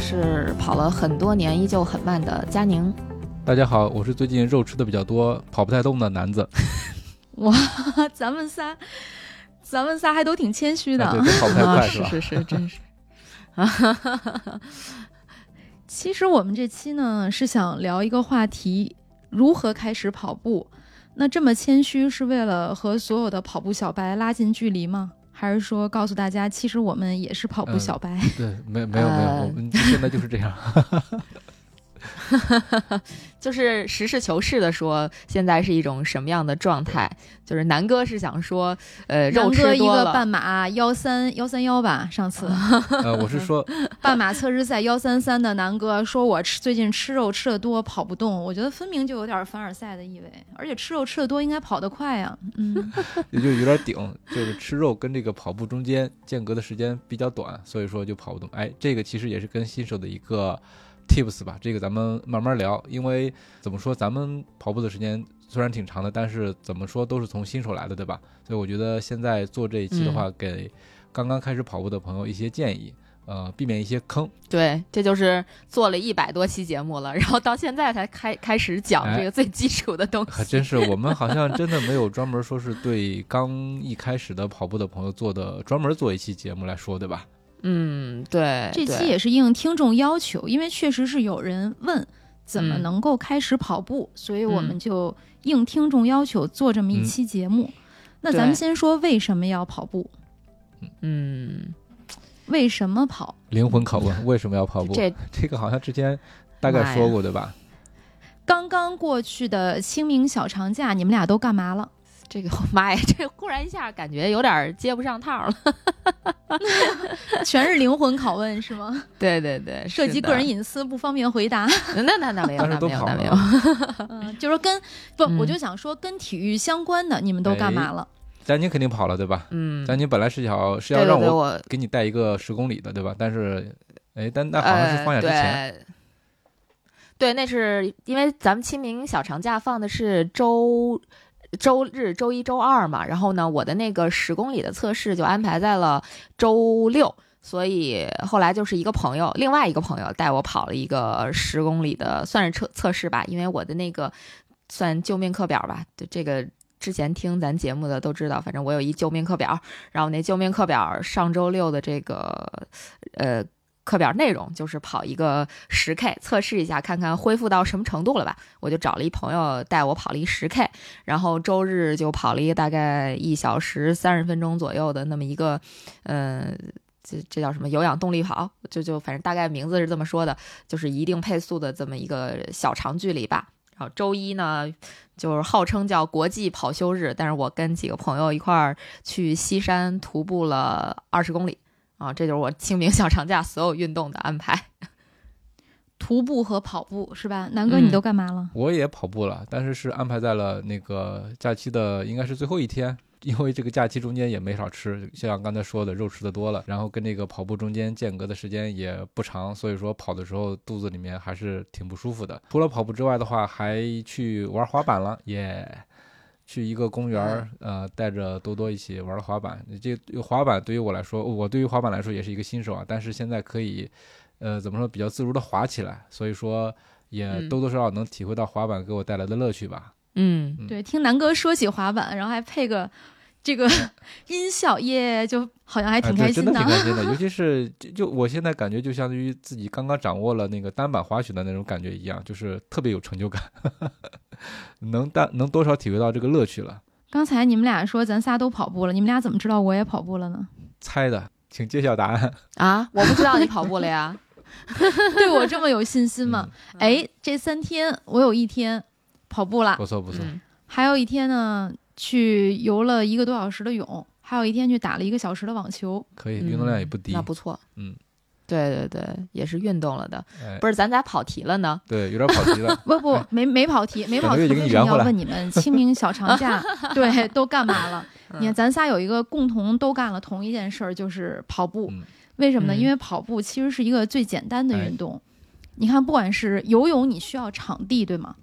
是跑了很多年依旧很慢的佳宁。大家好，我是最近肉吃的比较多、跑不太动的男子。哇，咱们仨，咱们仨还都挺谦虚的。啊对，都跑不太快、啊，是吧？是是，真是。其实我们这期呢是想聊一个话题：如何开始跑步。那这么谦虚是为了和所有的跑步小白拉近距离吗？还是说告诉大家，其实我们也是跑步小白？对，没没有没有，呃我们现在就是这样。就是实事求是的说，现在是一种什么样的状态？就是南哥是想说，呃，肉南哥一吃多了，个半马幺三幺三幺吧，上次呃，我是说，半马测试赛幺三三的南哥说，我吃最近吃肉吃的多，跑不动。我觉得分明就有点凡尔赛的意味，而且吃肉吃的多应该跑得快呀、嗯，也就有点顶，就是吃肉跟这个跑步中间间隔的时间比较短，所以说就跑不动。哎，这个其实也是跟新手的一个 tips 吧，这个咱们慢慢聊。因为怎么说，咱们跑步的时间虽然挺长的，但是怎么说都是从新手来的，对吧？所以我觉得现在做这一期的话，给刚刚开始跑步的朋友一些建议，呃，避免一些坑。对，这就是做了一百多期节目了，然后到现在才开开始讲哎这个最基础的东西。还真是，我们好像真的没有专门说是对刚一开始的跑步的朋友做的专门做一期节目来说，对吧？嗯，对，这期也是应听众要求，因为确实是有人问怎么嗯能够开始跑步，所以我们嗯就应听众要求做这么一期节目。那咱们先说为什么要跑步？嗯，为什么跑？灵魂拷问：为什么要跑步？这这个好像之前大概说过，对吧？刚刚过去的清明小长假，你们俩都干嘛了？这个 妈呀，这忽然一下感觉有点接不上套了。全是灵魂拷问是吗？对对对，涉及个人隐私，不方便回答。那那那没有，但是都那没有，跑了那没有。嗯，就说跟不，嗯我就想说跟体育相关的，你们都干嘛了？佳宁肯定跑了，对吧？嗯，佳宁本来是想是要让我我给你带一个十公里的，对吧？但是，哎，但那好像是放假之前，呃、对。对，那是因为咱们清明小长假放的是周周日、周一周二嘛，然后呢，我的那个十公里的测试就安排在了周六，所以后来就是一个朋友，另外一个朋友带我跑了一个十公里的，算是测测试吧，因为我的那个算救命课表吧，对这个。之前听咱节目的都知道，反正我有一救命课表，然后那救命课表上周六的这个呃课表内容就是跑一个十 K 测试一下，看看恢复到什么程度了吧。我就找了一朋友带我跑了一十 K，然后周日就跑了一个大概一小时三十分钟左右的那么一个，呃，这这叫什么有氧动力跑，就就反正大概名字是这么说的，就是一定配速的这么一个小长距离吧。然后周一呢，就是号称叫国际跑休日，但是我跟几个朋友一块儿去西山徒步了二十公里啊，这就是我清明小长假所有运动的安排。徒步和跑步是吧？南哥，嗯你都干嘛了？我也跑步了，但是是安排在了那个假期的应该是最后一天，因为这个假期中间也没少吃，像刚才说的肉吃的多了，然后跟那个跑步中间间隔的时间也不长，所以说跑的时候肚子里面还是挺不舒服的。除了跑步之外的话，还去玩滑板了，耶、去一个公园儿，呃，带着多多一起玩了滑板。这滑板对于我来说，我对于滑板来说也是一个新手啊，但是现在可以，呃，怎么说比较自如的滑起来，所以说也嗯多多少少能体会到滑板给我带来的乐趣吧。嗯嗯对，听南哥说起滑板，然后还配个这个 音效，耶，就好像还挺开心的开心的。挺开心的，尤其是就就我现在感觉就相当于自己刚刚掌握了那个单板滑雪的那种感觉一样，就是特别有成就感，能大能多少体会到这个乐趣了。刚才你们俩说咱仨都跑步了，你们俩怎么知道我也跑步了呢？猜的，请揭晓答案。啊，我不知道你跑步了呀。对我这么有信心吗？嗯哎，这三天我有一天跑步了，不错不错，嗯还有一天呢去游了一个多小时的泳，还有一天去打了一个小时的网球。可以，运动量也不低。那不错。嗯，对对对，也是运动了的。哎，不是，咱咋跑题了呢？对，有点跑题了。不不，没没跑题，没跑题。为什么要问你们清明小长假 对都干嘛了？你看咱仨有一个共同都干了同一件事儿，就是跑步。嗯为什么呢？嗯因为跑步其实是一个最简单的哎运动。你看，不管是游泳，你需要场地，对吗？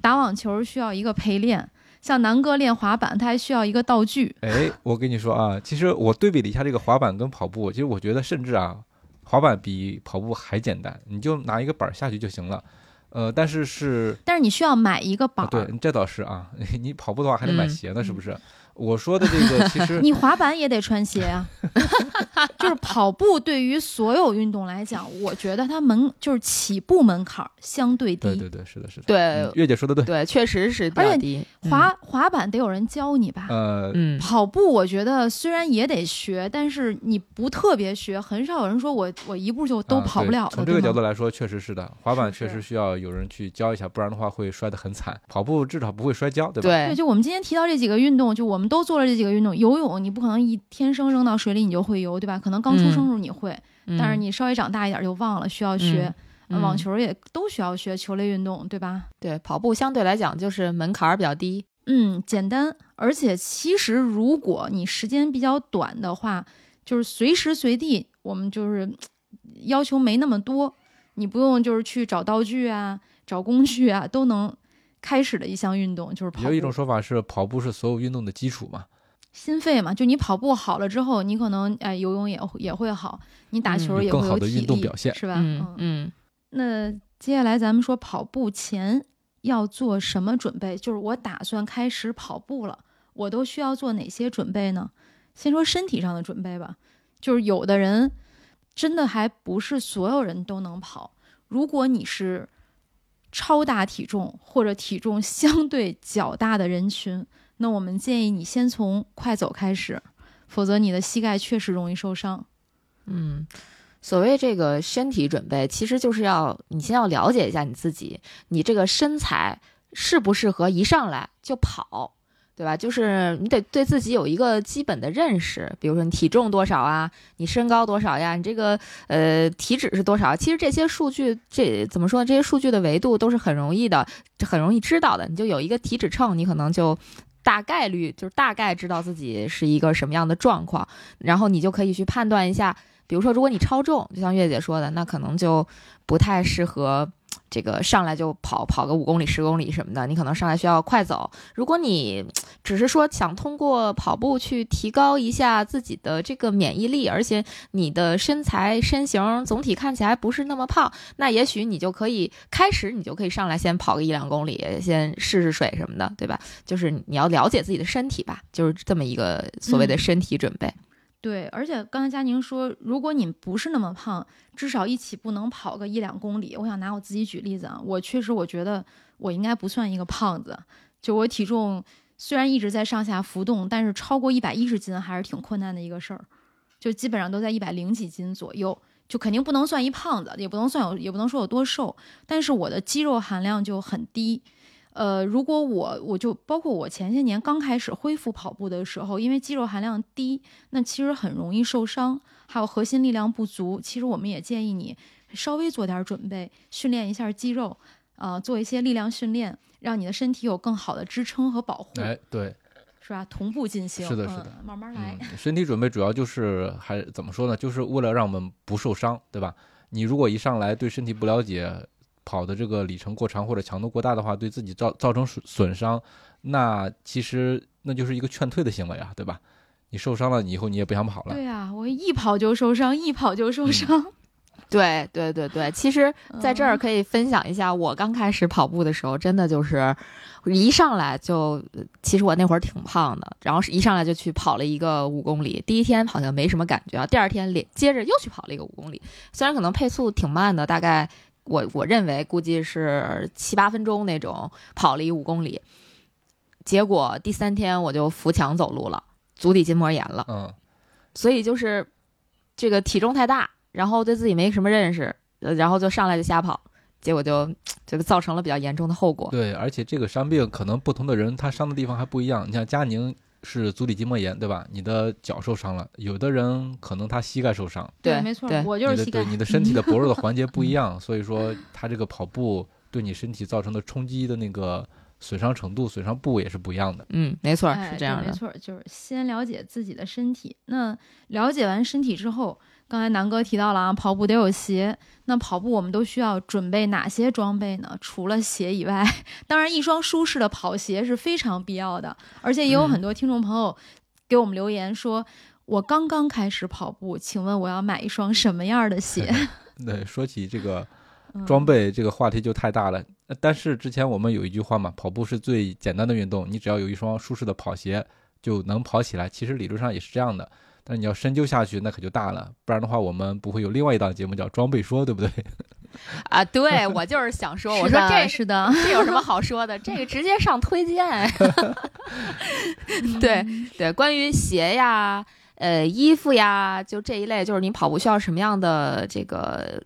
打网球需要一个陪练，像南哥练滑板，他还需要一个道具。哎，我跟你说啊，其实我对比了一下这个滑板跟跑步，其实我觉得甚至啊，滑板比跑步还简单，你就拿一个板儿下去就行了。呃，但是是但是你需要买一个板对，这倒是啊，你跑步的话还得买嗯鞋呢，是不是？我说的这个其实你滑板也得穿鞋啊。就是跑步对于所有运动来讲，我觉得它门就是起步门槛儿相对低。对对对，是的，是的。对嗯月姐说的对。对，确实是比而且较低。嗯滑滑板得有人教你吧？呃，嗯，跑步我觉得虽然也得学，但是你不特别学，很少有人说我我一步就都跑不了的。从这个角度来说，确实是的，滑板确实需要有人去教一下，不然的话会摔得很惨。跑步至少不会摔跤，对吧？对，对就我们今天提到这几个运动，就我们都做了这几个运动。游泳你不可能一天生扔到水里你就会游，对吧？可能刚出生时候你会，但是嗯你稍微长大一点就忘了，需要学。网球也都需要学球类运动，对吧？对跑步相对来讲就是门槛儿比较低。嗯，简单，而且其实如果你时间比较短的话，就是随时随地，我们就是要求没那么多，你不用就是去找道具啊、找工具啊，都能开始的一项运动就是跑步。有一种说法是，跑步是所有运动的基础嘛。心肺嘛，就你跑步好了之后，你可能哎游泳也也会好，你打嗯球也会有更好的体力，运动表现是吧？嗯嗯那接下来咱们说跑步前要做什么准备？就是我打算开始跑步了，我都需要做哪些准备呢？先说身体上的准备吧，就是有的人真的还不是所有人都能跑。如果你是超大体重或者体重相对较大的人群，那我们建议你先从快走开始，否则你的膝盖确实容易受伤。嗯。所谓这个身体准备，其实就是要你先要了解一下你自己，你这个身材适不适合一上来就跑，对吧？就是你得对自己有一个基本的认识，比如说你体重多少啊，你身高多少呀，你这个呃体脂是多少？其实这些数据，这怎么说呢？这些数据的维度都是很容易的，很容易知道的。你就有一个体脂秤，你可能就。大概率就是大概知道自己是一个什么样的状况，然后你就可以去判断一下，比如说，如果你超重，就像月姐说的，那可能就不太适合这个上来就跑跑个五公里、十公里什么的，你可能上来需要快走。如果你只是说想通过跑步去提高一下自己的这个免疫力，而且你的身材身形总体看起来不是那么胖，那也许你就可以开始，你就可以上来先跑个一两公里，先试试水什么的，对吧？就是你要了解自己的身体吧，就是这么一个所谓的嗯身体准备。对，而且刚才佳宁说，如果你不是那么胖，至少一起不能跑个一两公里。我想拿我自己举例子啊，我确实我觉得我应该不算一个胖子，就我体重虽然一直在上下浮动，但是超过一百一十斤还是挺困难的一个事儿，就基本上都在一百零几斤左右，就肯定不能算一胖子，也不能算有，也不能说有多瘦，但是我的肌肉含量就很低。呃，如果我我就包括我前些年刚开始恢复跑步的时候，因为肌肉含量低，那其实很容易受伤，还有核心力量不足。其实我们也建议你稍微做点准备，训练一下肌肉，呃，做一些力量训练，让你的身体有更好的支撑和保护，哎，对，是吧？同步进行，是的是的嗯、慢慢来。嗯，身体准备主要就是还怎么说呢？就是为了让我们不受伤，对吧？你如果一上来对身体不了解，跑的这个里程过长或者强度过大的话，对自己造造成损损伤，那其实那就是一个劝退的行为啊，对吧？你受伤了，你以后你也不想跑了。对呀、我一跑就受伤，一跑就受嗯伤。对对对对，其实在这儿嗯可以分享一下，我刚开始跑步的时候，真的就是一上来就，其实我那会儿挺胖的，然后是一上来就去跑了一个五公里。第一天好像没什么感觉啊，第二天连接着又去跑了一个五公里，虽然可能配速挺慢的，大概我我认为估计是七八分钟那种跑了一五公里，结果第三天我就扶墙走路了，足底筋膜炎了。嗯，所以就是这个体重太大，然后对自己没什么认识，呃然后就上来就瞎跑，结果就就造成了比较严重的后果。对，而且这个伤病可能不同的人他伤的地方还不一样。你像佳宁是足底筋膜炎，对吧？你的脚受伤了，有的人可能他膝盖受伤，对没错对，你的我就是膝盖对。你的身体的薄弱的环节不一 样，所以说他这个跑步对你身体造成的冲击的那个损伤程度、损伤部位也是不一样的。嗯，没错，哎是这样的。对没错，就是先了解自己的身体。那了解完身体之后，刚才南哥提到了啊，跑步得有鞋。那跑步我们都需要准备哪些装备呢？除了鞋以外，当然一双舒适的跑鞋是非常必要的。而且也有嗯很多听众朋友给我们留言说，我刚刚开始跑步，请问我要买一双什么样的鞋？对，说起这个嗯装备，这个话题就太大了。呃但是之前我们有一句话嘛，跑步是最简单的运动，你只要有一双舒适的跑鞋就能跑起来。其实理论上也是这样的，但你要深究下去，那可就大了。不然的话，我们不会有另外一档节目叫装备说，对不对？啊，对我就是想说，我说这是的，这有什么好说的？这个直接上推荐。对对，关于鞋呀、呃衣服呀，就这一类，就是你跑步需要什么样的这个。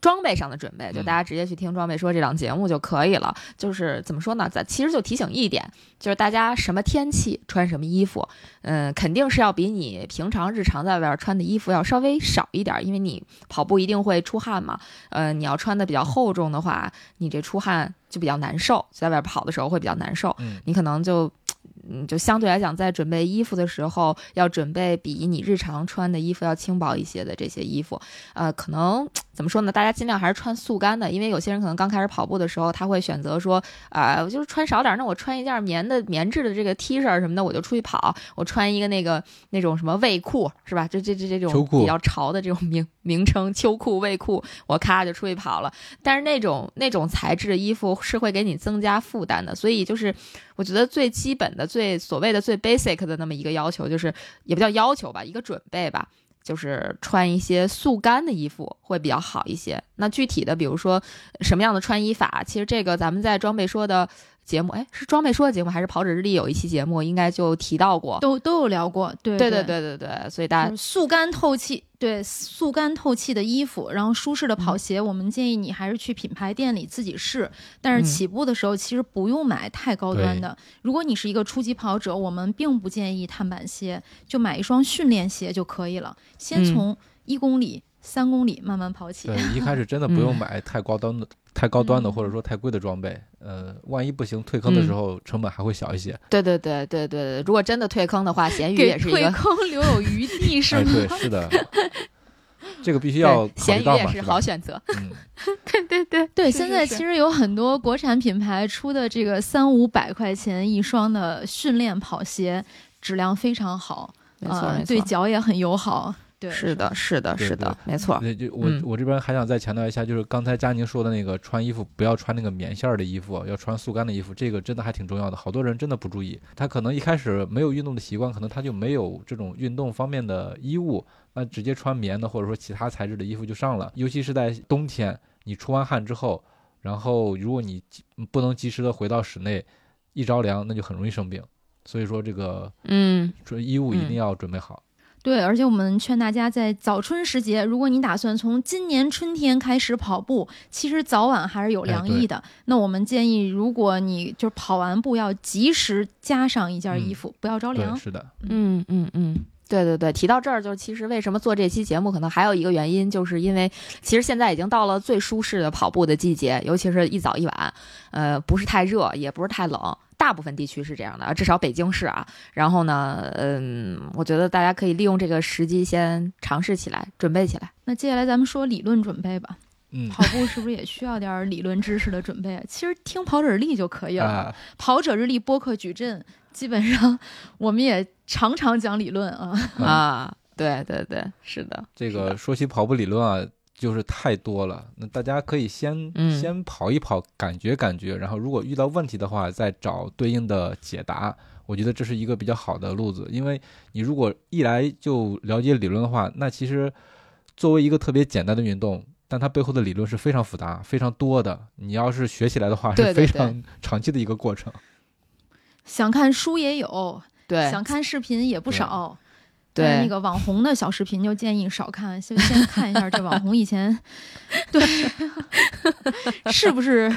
装备上的准备，就嗯大家直接去听《装备说》这档节目就可以了。就是怎么说呢？咱其实就提醒一点，就是大家什么天气穿什么衣服，嗯，肯定是要比你平常日常在外边穿的衣服要稍微少一点，因为你跑步一定会出汗嘛。呃，你要穿的比较厚重的话，你这出汗就比较难受，在外边跑的时候会比较难受。嗯，你可能就，嗯，就相对来讲，在准备衣服的时候，要准备比你日常穿的衣服要轻薄一些的这些衣服。呃，可能怎么说呢？大家尽量还是穿速干的，因为有些人可能刚开始跑步的时候，他会选择说，啊、我就是穿少点儿，那我穿一件棉的棉质的这个 T 恤什么的，我就出去跑。我穿一个那个那种什么卫裤是吧？这这这这种比较潮的这种名名称，秋裤、卫裤，我咔就出去跑了。但是那种那种材质的衣服是会给你增加负担的，所以就是我觉得最基本的、最最所谓的最 basic 的那么一个要求，就是也不叫要求吧，一个准备吧，就是穿一些速干的衣服会比较好一些。那具体的，比如说什么样的穿衣法，其实这个咱们在装备说的节目，哎，是装备说的节目还是跑者日历有一期节目应该就提到过。都都有聊过。对对对对对对对，所以大家就是速干透气，对速干透气的衣服，然后舒适的跑鞋，我们建议你还是去品牌店里自己试。但是嗯起步的时候，其实不用买太高端的。如果你是一个初级跑者，我们并不建议碳板鞋，就买一双训练鞋就可以了。先嗯从一公里、三公里慢慢跑起。对，一开始真的不用嗯买太高端的、太高端的嗯或者说太贵的装备。呃，万一不行退坑的时候，成本还会小一些。对对对对对对，如果真的退坑的话，咸鱼也是一个退坑留有余地 是哎，吗？对，是的，这个必须要对咸鱼也是？好选择。嗯，对对对对，现在其实有很多国产品牌出的这个三五百块钱一双的训练跑鞋，质量非常好，没错呃对没错，脚也很友好。对，是的，是的，是的，没错。对，就我、嗯我这边还想再强调一下，就是刚才佳宁说的那个穿衣服不要穿那个棉线儿的衣服，要穿速干的衣服，这个真的还挺重要的。好多人真的不注意，他可能一开始没有运动的习惯，可能他就没有这种运动方面的衣物，那直接穿棉的或者说其他材质的衣服就上了。尤其是在冬天，你出完汗之后，然后如果你及不能及时的回到室内，一着凉那就很容易生病。所以说这个嗯，穿衣物一嗯定要准备好。对，而且我们劝大家在早春时节，如果你打算从今年春天开始跑步，其实早晚还是有凉意的。那我们建议，如果你就是跑完步，要及时加上一件衣服，不要着，凉。是的，嗯嗯嗯，对对对，提到这儿，就是其实为什么做这期节目，可能还有一个原因，就是因为其实现在已经到了最舒适的跑步的季节，尤其是一早一晚，呃，不是太热，也不是太冷。大部分地区是这样的，至少北京市啊。然后呢，嗯，我觉得大家可以利用这个时机先尝试起来，准备起来。那接下来咱们说理论准备吧。嗯，跑步是不是也需要点儿理论知识的准备啊？其实听跑者日历就可以了。啊，跑者日历播客矩阵，基本上我们也常常讲理论啊。嗯啊，对对对，是的，这个说起跑步理论啊，就是太多了。那大家可以先、嗯先跑一跑，感觉感觉，然后如果遇到问题的话，再找对应的解答。我觉得这是一个比较好的路子，因为你如果一来就了解理论的话，那其实作为一个特别简单的运动，但它背后的理论是非常复杂、非常多的。你要是学起来的话，是非常长期的一个过程。想看书也有，对，想看视频也不少。对那个网红的小视频就建议少看，先 先看一下这网红以前 对 是不是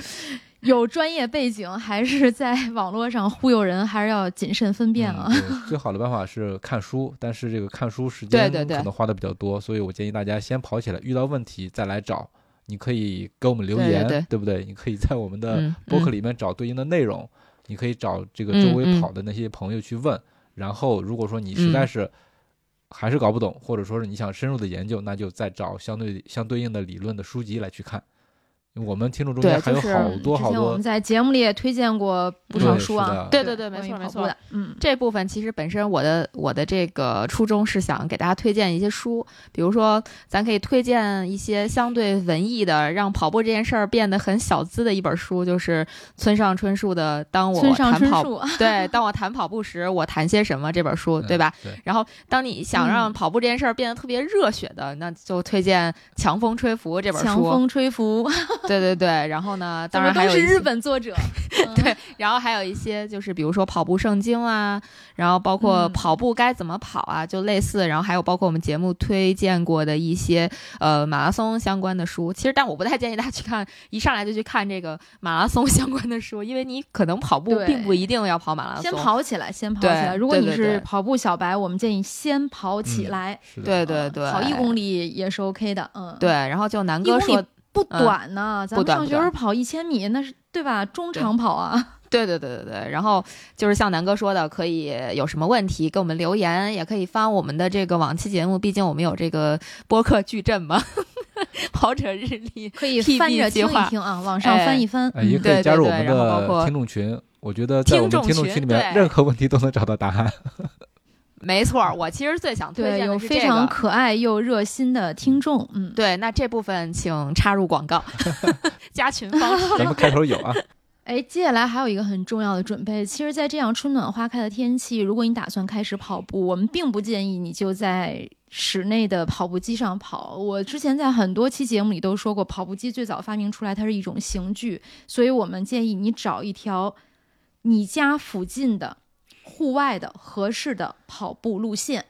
有专业背景，还是在网络上忽悠人，还是要谨慎分辨啊。嗯最好的办法是看书，但是这个看书时间可能花的比较多，所以我建议大家先跑起来，遇到问题再来找。你可以给我们留对对言，对不对？你可以在我们的博客嗯里面找对应的内容，你可以找这个嗯周围嗯跑的那些朋友去问。然后，如果说你实在嗯是还是搞不懂，或者说是你想深入的研究，那就再找相对相对应的理论的书籍来去看。因为我们听众中间还有好多好多之前我们在节目里也推荐过不少书啊对。对对对，没错没错的。，嗯，这部分其实本身我的我的这个初衷是想给大家推荐一些书，比如说咱可以推荐一些相对文艺的，让跑步这件事儿变得很小资的一本书，就是村上春树的《当我村上谈跑春树，对当我谈跑步时，我谈些什么》这本书，对吧？嗯对，然后，当你想让嗯跑步这件事儿变得特别热血的，那就推荐《强风吹拂》这本书。强风吹拂，对对对，然后呢，当然还有一些本作者。嗯对，然后还有一些就是比如说跑步圣经啊，然后包括嗯跑步该怎么跑啊，就类似，然后还有包括我们节目推荐过的一些呃马拉松相关的书。其实，但我不太建议大家去看，一上来就去看这个马拉松相关的书，因为你可能跑步并不一定要跑马拉松。先跑起来，先跑起来。如果你是跑步小白，我们建议先跑起嗯来。对对对，跑一公里也是 OK 的。嗯，对，，然后就南哥说，不嗯短呢。咱们上学时候跑一千米，那是对吧？中长跑啊。对对对对对，然后就是像南哥说的，可以有什么问题给我们留言，也可以发我们的这个往期节目，毕竟我们有这个播客矩阵嘛，跑者日历。可以翻着听一听啊，往上哎翻一翻。哎，也嗯可以加入我们的听众群。我觉得在我们听众群群里面，任何问题都能找到答案。没错儿，我其实最想推对，荐有的是这个。非常可爱又热心的听众。嗯，对，那这部分请插入广告，加群方式。咱们开头有啊，哎，接下来还有一个很重要的准备。其实，在这样春暖花开的天气，如果你打算开始跑步，我们并不建议你就在室内的跑步机上跑。我之前在很多期节目里都说过，跑步机最早发明出来，它是一种刑具，所以我们建议你找一条你家附近的户外的合适的跑步路线。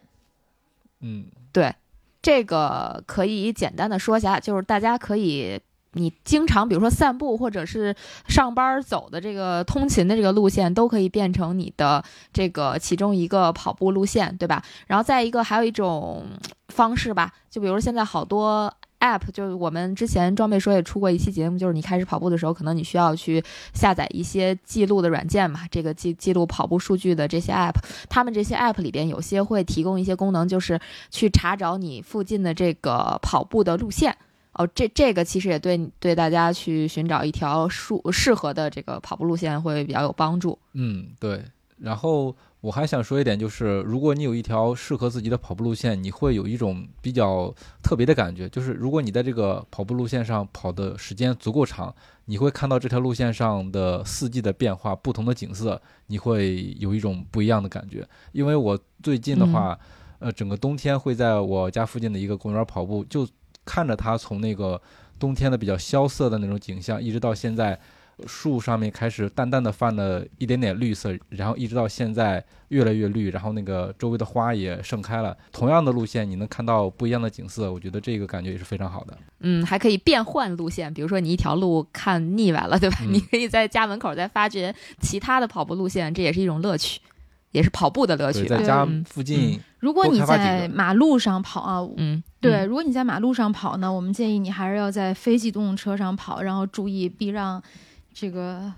嗯，对，这个可以简单的说一下，就是大家可以。你经常比如说散步或者是上班走的这个通勤的这个路线，都可以变成你的这个其中一个跑步路线，对吧？然后再一个还有一种方式吧，就比如现在好多 app，就是我们之前装备说也出过一期节目，就是你开始跑步的时候，可能你需要去下载一些记录的软件嘛，这个记记录跑步数据的这些 app，他们这些 app 里边有些会提供一些功能，就是去查找你附近的这个跑步的路线。哦，这这个其实也对对大家去寻找一条适适合的这个跑步路线会比较有帮助。嗯，对。然后我还想说一点，就是如果你有一条适合自己的跑步路线，你会有一种比较特别的感觉，就是如果你在这个跑步路线上跑的时间足够长，你会看到这条路线上的四季的变化、不同的景色，你会有一种不一样的感觉。因为我最近的话，呃，整个冬天会在我家附近的一个公园跑步，就看着它从那个冬天的比较萧瑟的那种景象，一直到现在。树上面开始淡淡的泛了一点点绿色，然后一直到现在越来越绿，然后那个周围的花也盛开了。同样的路线，你能看到不一样的景色，我觉得这个感觉也是非常好的。嗯，还可以变换路线，比如说你一条路看腻歪了，对吧？嗯你可以在家门口再发掘其他的跑步路线，这也是一种乐趣，也是跑步的乐，趣吧在。家嗯附近，如果你在马路上跑啊，嗯，对，嗯如果你在马路上跑呢，我们建议你还是要在非机动车上跑，然后注意避让这个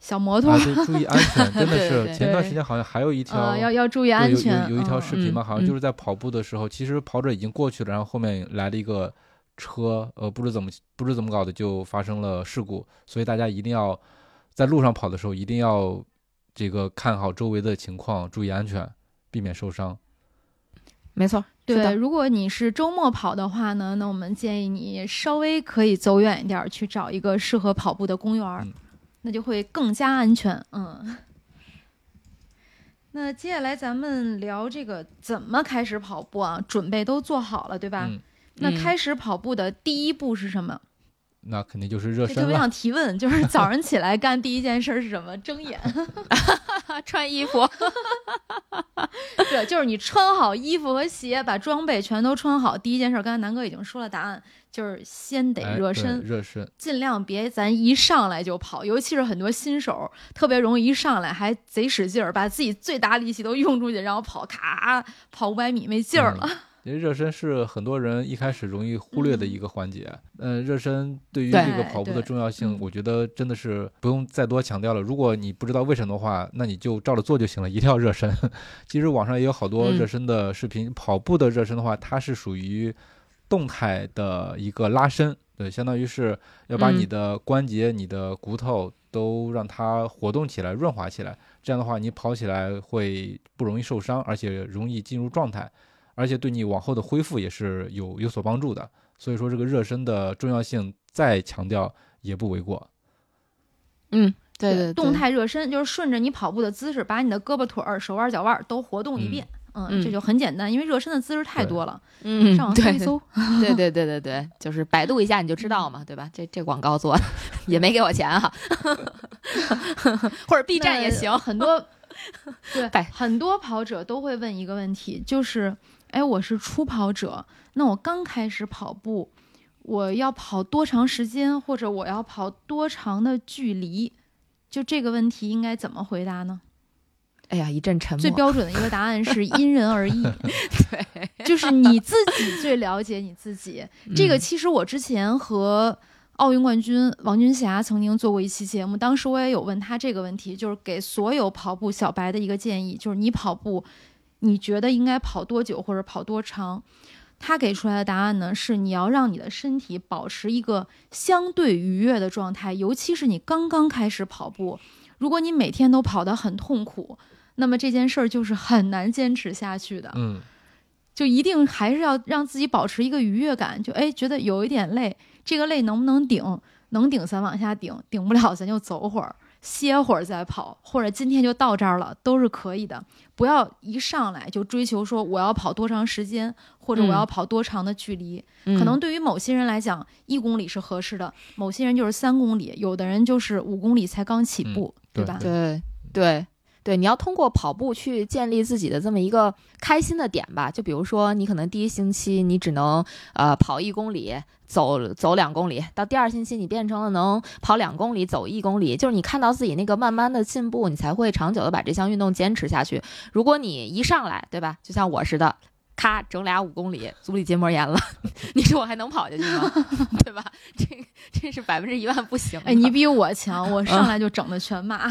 小摩托，啊，对，注意安全，真的 是。前段时间好像还有一条，呃，要要注意安全。有有一条嗯视频嘛，好像就是在跑步的时候，其实跑者已经过去了，然后后面来了一个车，呃，不知怎么不知怎么搞的就发生了事故，所以大家一定要在路上跑的时候一定要这个看好周围的情况，注意安全，避免受伤。没错，是对，的如果你是周末跑的话呢，那我们建议你稍微可以走远一点儿，去找一个适合跑步的公园儿，嗯那就会更加安全。嗯。那接下来咱们聊这个怎么开始跑步啊？准备都做好了，对吧？嗯那嗯开始跑步的第一步是什么？那肯定就是热身特别。想提问，就是 早上起来干第一件事是什么？睁眼。穿衣服，对，就是你穿好衣服和鞋，把装备全都穿好。第一件事，刚才南哥已经说了答案，就是先得热身，热身，尽量别咱一上来就跑，尤其是很多新手特别容易一上来还贼使劲儿，把自己最大力气都用出去，然后跑咔跑五百米没劲儿了。热身是很多人一开始容易忽略的一个环节。嗯，热身对于这个跑步的重要性嗯，我觉得真的是不用再多强调了。如果你不知道为什么的话，那你就照着做就行了，一定要热身。其实网上也有好多嗯热身的视频，跑步的热身的话，它是属于动态的一个拉伸，对，相当于是要把你嗯的关节、你的骨头都让它活动起来、润滑起来。这样的话，你跑起来会不容易受伤，而且容易进入状态。而且对你往后的恢复也是有有所帮助的。所以说，这个热身的重要性再强调也不为过。嗯，对对，动态热身就是顺着你跑步的姿势，把你的胳膊腿儿、手腕、脚腕都活动一遍。嗯，嗯这就很简单，因为热身的姿势太多了。嗯，上网搜对一搜，对对对对对，就是百度一下你就知道嘛，对吧？这这广告做的 也没给我钱啊，或者 B 站也行。很多 对很多跑者都会问一个问题，就是，哎，我是初跑者，那我刚开始跑步，我要跑多长时间，或者我要跑多长的距离？就这个问题应该怎么回答呢？哎呀，一阵沉默。最标准的一个答案是 因人而异，对，就是你自己最了解你自己。这个嗯其实我之前和奥运冠军王军霞曾经做过一期节目，当时我也有问他这个问题，就是给所有跑步小白的一个建议，就是你跑步，你觉得应该跑多久或者跑多长？他给出来的答案呢是你要让你的身体保持一个相对愉悦的状态，尤其是你刚刚开始跑步，如果你每天都跑得很痛苦，那么这件事儿就是很难坚持下去的。嗯，就一定还是要让自己保持一个愉悦感，就哎觉得有一点累，这个累能不能顶？能顶咱往下顶，顶不了咱就走会儿，歇会儿再跑，或者今天就到这儿了，都是可以的。不要一上来就追求说我要跑多长时间，或者我嗯要跑多长的距离。嗯可能对于某些人来讲，一公里是合适的，某些人就是三公里，有的人就是五公里才刚起嗯步，对吧？对对对，你要通过跑步去建立自己的这么一个开心的点吧。就比如说，你可能第一星期你只能呃跑一公里，走走两公里，到第二星期你变成了能跑两公里，走一公里，就是你看到自己那个慢慢的进步，你才会长久的把这项运动坚持下去。如果你一上来，对吧，就像我似的。咔，整俩五公里，足底筋膜炎了，你说我还能跑下去吗？对吧？这这是百分之一万不行的。哎，你比我强，我上来就整的全马，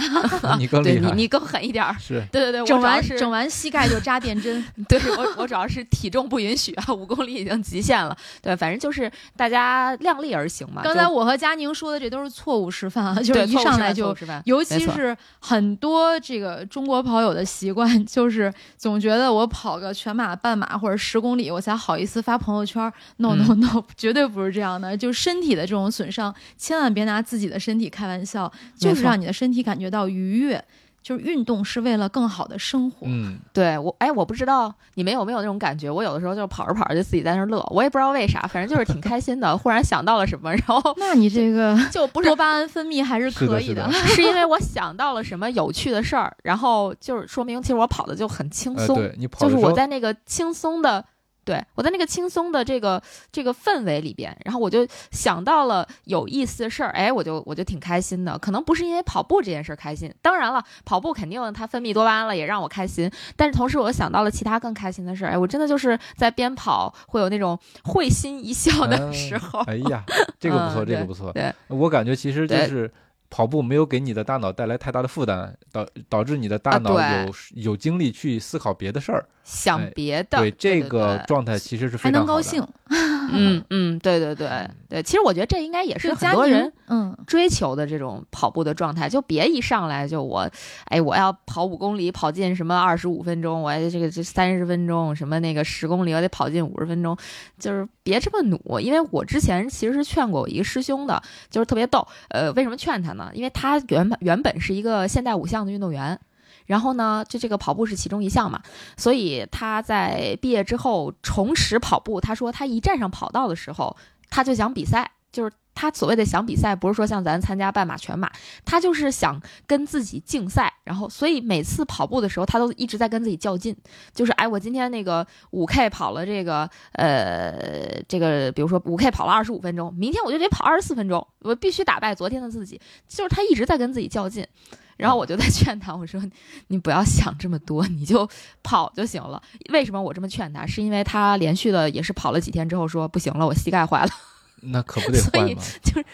你更厉害。对你你更狠一点儿。是对对对，我整完主要是整完膝盖就扎电针。对我，我主要是体重不允许啊，五公里已经极限了。对，反正就是大家量力而行嘛。刚才我和佳宁说的这都是错误示范啊，就是一上来就尤其是很多这个中国跑友的习惯，就是总觉得我跑个全马、半马或者十公里，我才好意思发朋友圈。No No No，绝对不是这样的。就身体的这种损伤，千万别拿自己的身体开玩笑，就是让你的身体感觉到愉悦。就是运动是为了更好的生活。嗯，对我，哎，我不知道你们有没有那种感觉，我有的时候就跑着跑着就自己在那儿乐，我也不知道为啥，反正就是挺开心的，忽然想到了什么，然后 那你这个就不是多巴胺分泌还是可以是的是因为我想到了什么有趣的事儿，然后就是说明其实我跑的就很轻呃，松，对你跑就是我在那个轻松的，对我在那个轻松的这个这个氛围里边，然后我就想到了有意思的事儿，哎，我就我就挺开心的。可能不是因为跑步这件事儿开心，当然了，跑步肯定它分泌多巴胺了，也让我开心。但是同时，我又想到了其他更开心的事儿，哎，我真的就是在边跑会有那种会心一笑的嗯时候。哎呀，这个不错，嗯这个不错。对我感觉其实就是跑步没有给你的大脑带来太大的负担，导导致你的大啊脑对。有有精力去思考别的事儿。想哎别的，对这个状态其实是非常好的。能高兴，嗯嗯，对对对对，其实我觉得这应该也是很多人嗯，追求的这种跑步的状态，就别一上来就我，哎，我要跑五公里，跑进什么二十五分钟，我这个这三十分钟，什么那个十公里，我得跑进五十分钟，就是别这么努。因为我之前其实是劝过我一个师兄的，就是特别逗。呃，为什么劝他呢？因为他原本原本是一个现代五项的运动员。然后呢，就这个跑步是其中一项嘛，所以他在毕业之后重拾跑步。他说他一站上跑道的时候，他就想比赛，就是他所谓的想比赛，不是说像咱参加半马、全马，他就是想跟自己竞赛。然后，所以每次跑步的时候，他都一直在跟自己较劲。就是，哎，我今天那个五 K 跑了这个，呃，这个，比如说五 K 跑了二十五分钟，明天我就得跑二十四分钟，我必须打败昨天的自己。就是他一直在跟自己较劲。然后我就在劝他，我说你不要想这么多，你就跑就行了。为什么我这么劝他？是因为他连续的也是跑了几天之后说不行了，我膝盖坏了。那可不得换吗？就是。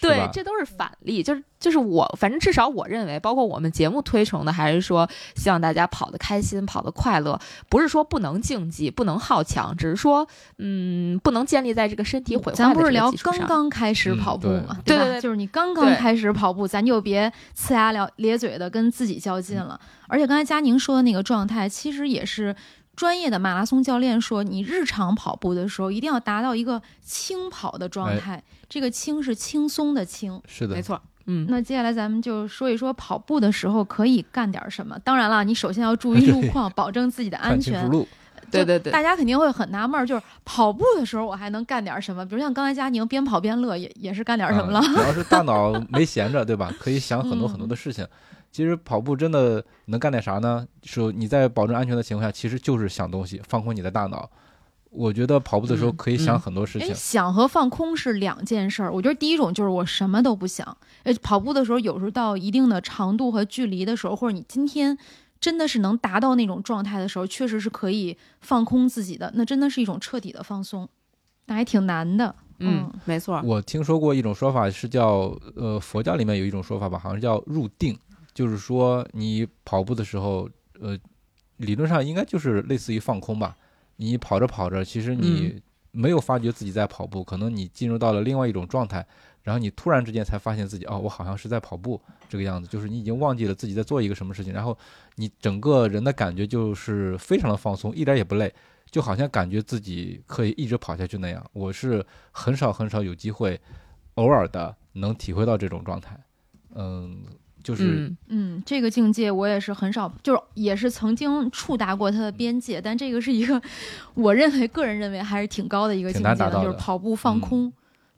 对，这都是反例，就是就是我，反正至少我认为，包括我们节目推崇的，还是说希望大家跑得开心，跑得快乐，不是说不能竞技，不能好强，只是说，嗯，不能建立在这个身体毁坏的咱不是聊刚刚开始跑步吗？对对对，就是你刚刚开始跑步，咱就别呲牙咧咧嘴的跟自己较劲了。而且刚才佳宁说的那个状态，其实也是。专业的马拉松教练说，你日常跑步的时候一定要达到一个轻跑的状态。这个轻是轻松的轻，是的，没错。嗯，那接下来咱们就说一说跑步的时候可以干点什么。当然了，你首先要注意路况，保证自己的安全。对对对，大家肯定会很纳闷，就是跑步的时候我还能干点什么？比如像刚才佳宁边跑边乐，也也是干点什么了。主要是大脑 没闲着，对吧？可以想很多很多的事情。其实跑步真的能干点啥呢？说你在保证安全的情况下，其实就是想东西，放空你的大脑。我觉得跑步的时候可以想很多事情。想和放空是两件事儿。我觉得第一种就是我什么都不想。呃，跑步的时候有时候到一定的长度和距离的时候，或者你今天真的是能达到那种状态的时候，确实是可以放空自己的。那真的是一种彻底的放松，那还挺难的。嗯，没错。我听说过一种说法是叫呃佛教里面有一种说法吧，好像叫入定。就是说，你跑步的时候，呃，理论上应该就是类似于放空吧。你跑着跑着，其实你没有发觉自己在跑步，可能你进入到了另外一种状态，然后你突然之间才发现自己，哦，我好像是在跑步这个样子。就是你已经忘记了自己在做一个什么事情，然后你整个人的感觉就是非常的放松，一点也不累，就好像感觉自己可以一直跑下去那样。我是很少很少有机会，偶尔的能体会到这种状态，嗯。就是嗯，这个境界我也是很少，就是也是曾经触达过它的边界，但这个是一个我认为个人认为还是挺高的一个境界，就是跑步放空。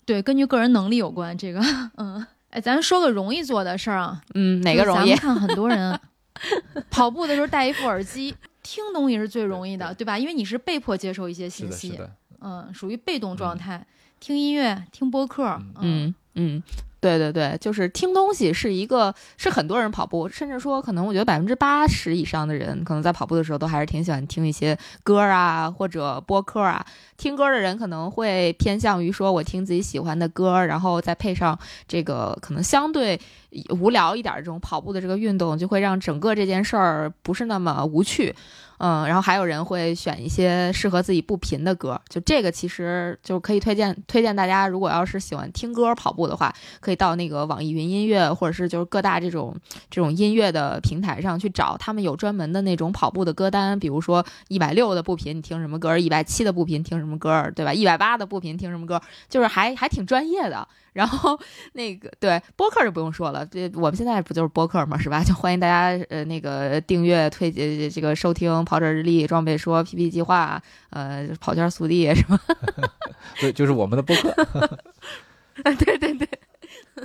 对，根据个人能力有关。这个嗯，哎，咱说个容易做的事儿啊，嗯，哪个容易？咱们看很多人 跑步的时候戴一副耳机，听东西是最容易的，对吧？因为你是被迫接受一些信息，嗯，属于被动状态，听音乐、听播客，嗯嗯。对对对，就是听东西是一个，是很多人跑步，甚至说可能我觉得百分之八十以上的人，可能在跑步的时候都还是挺喜欢听一些歌啊，或者播客啊。听歌的人可能会偏向于说我听自己喜欢的歌，然后再配上这个可能相对无聊一点这种跑步的这个运动，就会让整个这件事儿不是那么无趣。嗯，然后还有人会选一些适合自己步频的歌，就这个其实就可以推荐推荐大家，如果要是喜欢听歌跑步的话，可以到那个网易云音乐或者是就是各大这种这种音乐的平台上去找，他们有专门的那种跑步的歌单，比如说一百六的步频你听什么歌，一百七的步频听什么歌，对吧？一百八的步频听什么歌，就是还还挺专业的。然后那个对播客就不用说了，这我们现在不就是播客嘛，是吧？就欢迎大家呃那个订阅、推荐这个收听跑者日历、装备说、PP 计划、呃跑圈速递什么。对，就是我们的播客。对对对，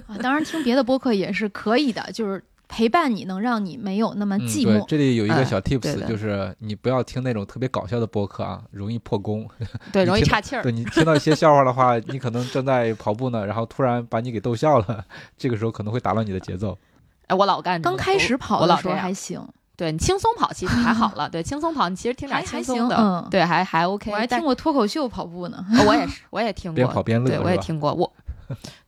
啊，当然听别的播客也是可以的，就是。陪伴你能让你没有那么寂寞。对，这里有一个小 tips，就是你不要听那种特别搞笑的播客啊，容易破功。对，容易岔气儿。对你听到一些笑话的话，你可能正在跑步呢，然后突然把你给逗笑了，这个时候可能会打乱你的节奏。哎，我老干。刚开始跑的时候还行。对你轻松跑其实还好了。对，轻松跑你其实听点轻松的，嗯，对，还还 OK。我还听过脱口秀跑步呢。我也是，我也听过。边跑边乐，对，我也听过我。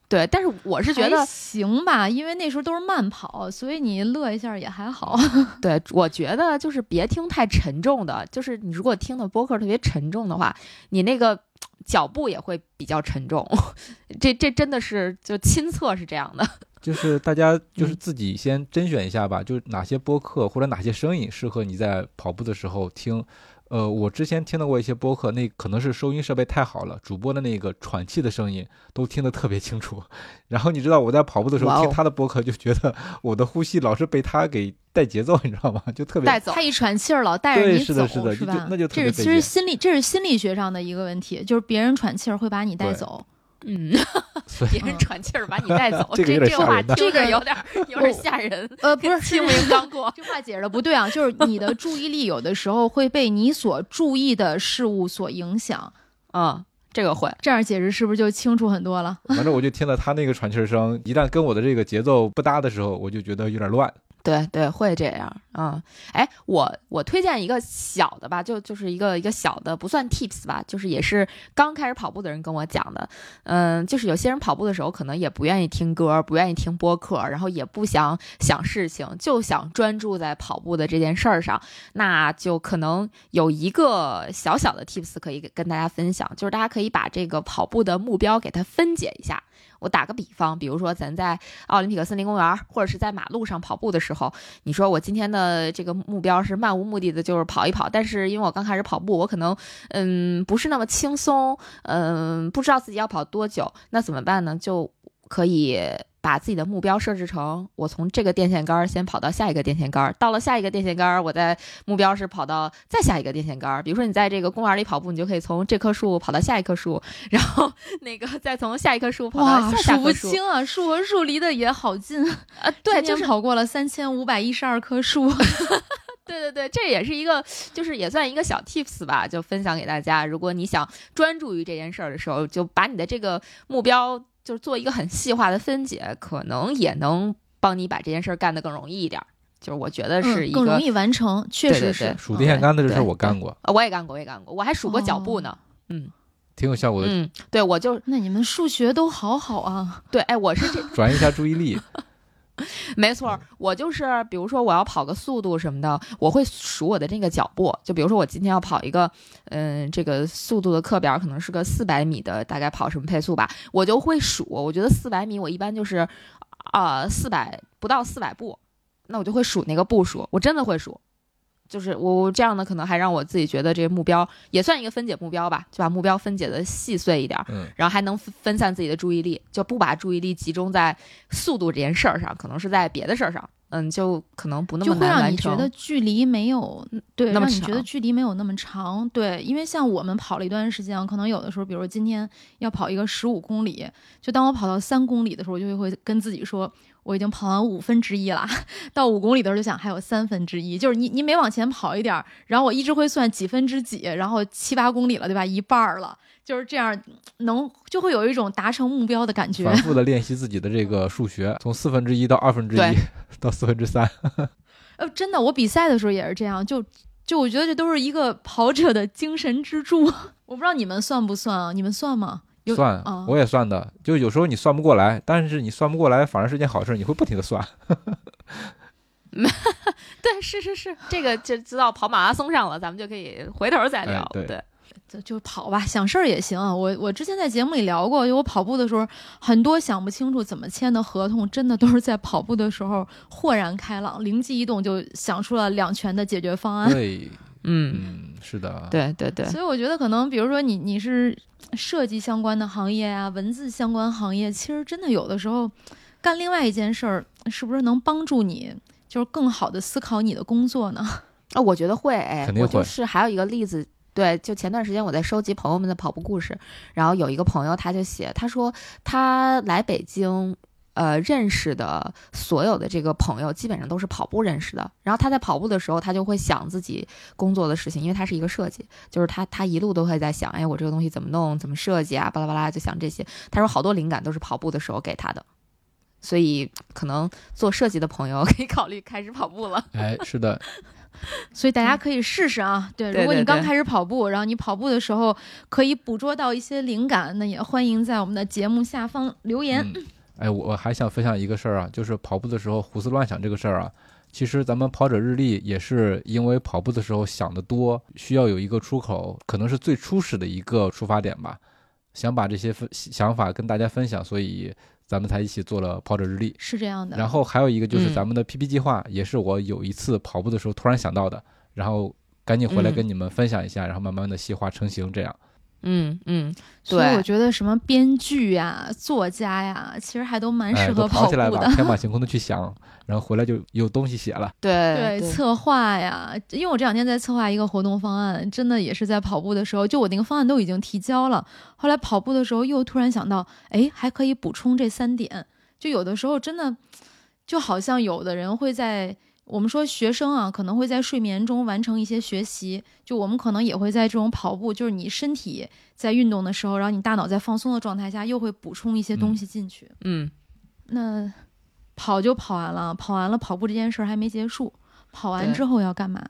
对，但是我是觉得行吧，因为那时候都是慢跑，所以你乐一下也还好。对，我觉得就是别听太沉重的，就是你如果听的播客特别沉重的话，你那个脚步也会比较沉重。这这真的是就亲测是这样的。就是大家就是自己先甄选一下吧，就是哪些播客或者哪些声音适合你在跑步的时候听。呃，我之前听到过一些播客，那可能是收音设备太好了，主播的那个喘气的声音都听得特别清楚。然后你知道我在跑步的时候听他的播客，就觉得我的呼吸老是被他给带节奏，你知道吗？就特别带走。他一喘气儿老带着你走，是的，是的，是吧？那就这是其实心理，这是心理学上的一个问题，就是别人喘气儿会把你带走。嗯，所以别人喘气儿把你带走，这这话这个有点有点 吓人。呃，不是 清明刚过，这话解释的不对啊，就是你的注意力有的时候会被你所注意的事物所影响，啊，这个会。这样解释是不是就清楚很多了？反正我就听到他那个喘气声，一旦跟我的这个节奏不搭的时候，我就觉得有点乱。对对，会这样。嗯，哎，我我推荐一个小的吧，就就是一个一个小的，不算 tips 吧，就是也是刚开始跑步的人跟我讲的。嗯，就是有些人跑步的时候可能也不愿意听歌，不愿意听播客，然后也不想想事情，就想专注在跑步的这件事儿上。那就可能有一个小小的 tips 可以跟大家分享，就是大家可以把这个跑步的目标给它分解一下。我打个比方，比如说咱在奥林匹克森林公园或者是在马路上跑步的时候，你说我今天的这个目标是漫无目的的，就是跑一跑。但是因为我刚开始跑步，我可能嗯不是那么轻松，嗯不知道自己要跑多久，那怎么办呢？就可以把自己的目标设置成我从这个电线杆先跑到下一个电线杆，到了下一个电线杆，我在目标是跑到再下一个电线杆。比如说你在这个公园里跑步，你就可以从这棵树跑到下一棵树，然后那个再从下一棵树跑到哇，下下数不。清啊，树和树离得也好近。啊，对，就是跑过了三千五百一十二棵树。对对对，这也是一个，就是也算一个小 tips 吧，就分享给大家。如果你想专注于这件事儿的时候，就把你的这个目标就是做一个很细化的分解，可能也能帮你把这件事儿干得更容易一点儿。就是我觉得是一个，嗯更容易完成，确对对实是对数电线杆的这事我干过，呃我也干过，我也干过，我还数过脚步呢。嗯挺有效果的，嗯，对，我就那你们数学都好好啊！对，哎，我是这 转移一下注意力。没错，我就是比如说我要跑个速度什么的，我会数我的这个脚步。就比如说我今天要跑一个，嗯，这个速度的课表可能是个四百米的，大概跑什么配速吧，我就会数。我觉得四百米我一般就是，啊、四百不到四百步，那我就会数那个步数，我真的会数。就是我我这样呢，可能还让我自己觉得这个目标也算一个分解目标吧，就把目标分解的细碎一点儿，嗯，然后还能分分散自己的注意力，就不把注意力集中在速度这件事儿上，可能是在别的事儿上，嗯，就可能不那就会让么难完成。你觉得距离没有对，那么让你觉得距离没有那么长。对，因为像我们跑了一段时间，可能有的时候，比如说今天要跑一个十五公里，就当我跑到三公里的时候，我就会跟自己说，我已经跑完五分之一了。到五公里的时候就想还有三分之一，就是你你每往前跑一点儿，然后我一直会算几分之几，然后七八公里了，对吧？一半儿了，就是这样，能就会有一种达成目标的感觉反。复的练习自己的这个数学，从四分之一到二分之一到四分之三。呃，真的，我比赛的时候也是这样，就就我觉得这都是一个跑者的精神支柱。我不知道你们算不算啊？你们算吗？有算啊，我也算的，就有时候你算不过来，但是你算不过来反而是件好事，你会不停的算。对，是是是，这个就知道跑马拉松上了，咱们就可以回头再聊。哎对对，就就跑吧，想事儿也行啊。我我之前在节目里聊过，就我跑步的时候，很多想不清楚怎么签的合同，真的都是在跑步的时候豁然开朗，灵机一动就想出了两全的解决方案。对，嗯，嗯，是的，对对对，所以我觉得可能，比如说你你是设计相关的行业啊，文字相关行业，其实真的有的时候干另外一件事儿，是不是能帮助你，就是更好的思考你的工作呢？啊，我觉得会，哎，我就肯定会是还有一个例子。对，就前段时间我在收集朋友们的跑步故事，然后有一个朋友他就写，他说他来北京，呃，认识的所有的这个朋友基本上都是跑步认识的。然后他在跑步的时候，他就会想自己工作的事情，因为他是一个设计，就是他他一路都会在想，哎，我这个东西怎么弄，怎么设计啊，巴拉巴拉，就想这些。他说好多灵感都是跑步的时候给他的，所以可能做设计的朋友 可以考虑开始跑步了。哎，是的，所以大家可以试试啊。对，如果你刚开始跑步，然后你跑步的时候可以捕捉到一些灵感，那也欢迎在我们的节目下方留言。嗯，哎，我我还想分享一个事儿啊，就是跑步的时候胡思乱想这个事儿啊。其实咱们跑者日历也是因为跑步的时候想得多，需要有一个出口，可能是最初始的一个出发点吧。想把这些分想法跟大家分享，所以咱们才一起做了跑者日历。是这样的。然后还有一个就是嗯咱们的 PP 计划，也是我有一次跑步的时候突然想到的，然后赶紧回来嗯跟你们分享一下，然后慢慢的细化成型，这样。嗯嗯，所以我觉得什么编剧呀、作家呀，其实还都蛮哎，适合都跑起来吧，跑步的。天马行空的去想，然后回来就有东西写了。对对，策划呀，因为我这两天在策划一个活动方案，真的也是在跑步的时候，就我那个方案都已经提交了，后来跑步的时候又突然想到，哎，还可以补充这三点。就有的时候真的，就好像有的人会在我们说学生啊，可能会在睡眠中完成一些学习，就我们可能也会在这种跑步，就是你身体在运动的时候，然后你大脑在放松的状态下，又会补充一些东嗯西进去。嗯那跑就跑完了，跑完了跑步这件事儿还没结束，跑完之后要干嘛？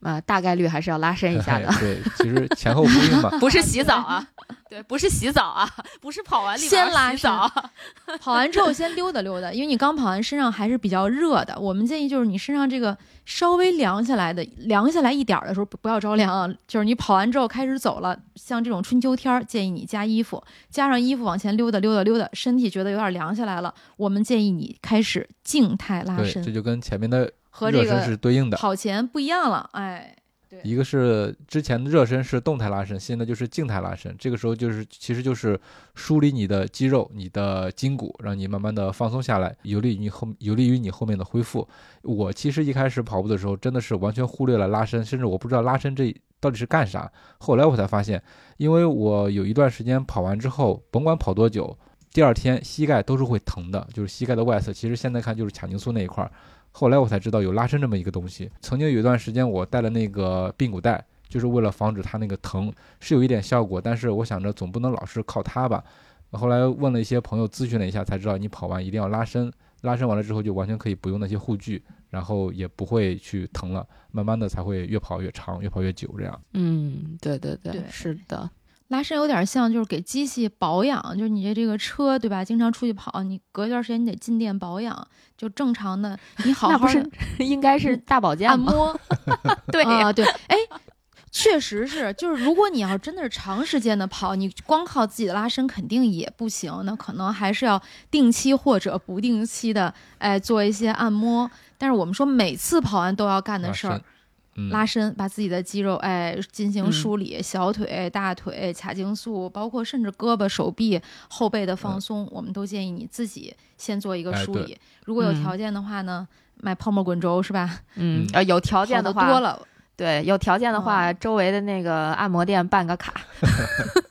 啊，大概率还是要拉伸一下的哎。对，其实前后呼应嘛。不是洗澡啊，对，不是洗澡啊，不是跑完立马先拉洗澡，跑完之后先溜达溜达，因为你刚跑完身上还是比较热的。我们建议就是你身上这个稍微凉下来的，凉下来一点儿的时候不不要着凉啊，就是你跑完之后开始走了，像这种春秋天儿，建议你加衣服，加上衣服往前溜达溜达溜达，身体觉得有点凉下来了，我们建议你开始静态拉对，这，就跟前面的和这热身是对应的。跑前不一样了，哎。一个是之前的热身是动态拉伸，现在就是静态拉伸。这个时候就是其实就是梳理你的肌肉、你的筋骨，让你慢慢的放松下来，有利于你后有利于你后面的恢复。我其实一开始跑步的时候真的是完全忽略了拉伸，甚至我不知道拉伸这到底是干啥。后来我才发现，因为我有一段时间跑完之后，甭管跑多久，第二天膝盖都是会疼的，就是膝盖的外侧。其实现在看就是髂胫束那一块儿。后来我才知道有拉伸这么一个东西。曾经有一段时间我带了那个髌骨带，就是为了防止它那个疼，是有一点效果。但是我想着总不能老是靠它吧。后来问了一些朋友咨询了一下，才知道你跑完一定要拉伸，拉伸完了之后就完全可以不用那些护具，然后也不会去疼了，慢慢的才会越跑越长，越跑越久这样。嗯，对对对，对是的，拉伸有点像就是给机器保养，就是你这这个车对吧？经常出去跑，你隔一段时间你得进店保养，就正常的 你好好那是 应该是大保健？按摩，对呀啊，对，哎，确实是，就是如果你要真的是长时间的跑，你光靠自己的拉伸肯定也不行，那可能还是要定期或者不定期的，哎，做一些按摩。但是我们说每次跑完都要干的事儿拉伸，把自己的肌肉哎进行嗯梳理，小腿、大腿、髂胫束，包括甚至胳膊、手臂、后背的放松，我们都建议你自己先做一个梳理。如果有嗯条件的话呢，买泡沫滚轴是吧？嗯，嗯呃，有条件的话多了。对，有条件的话，周围的那个按摩店办个卡。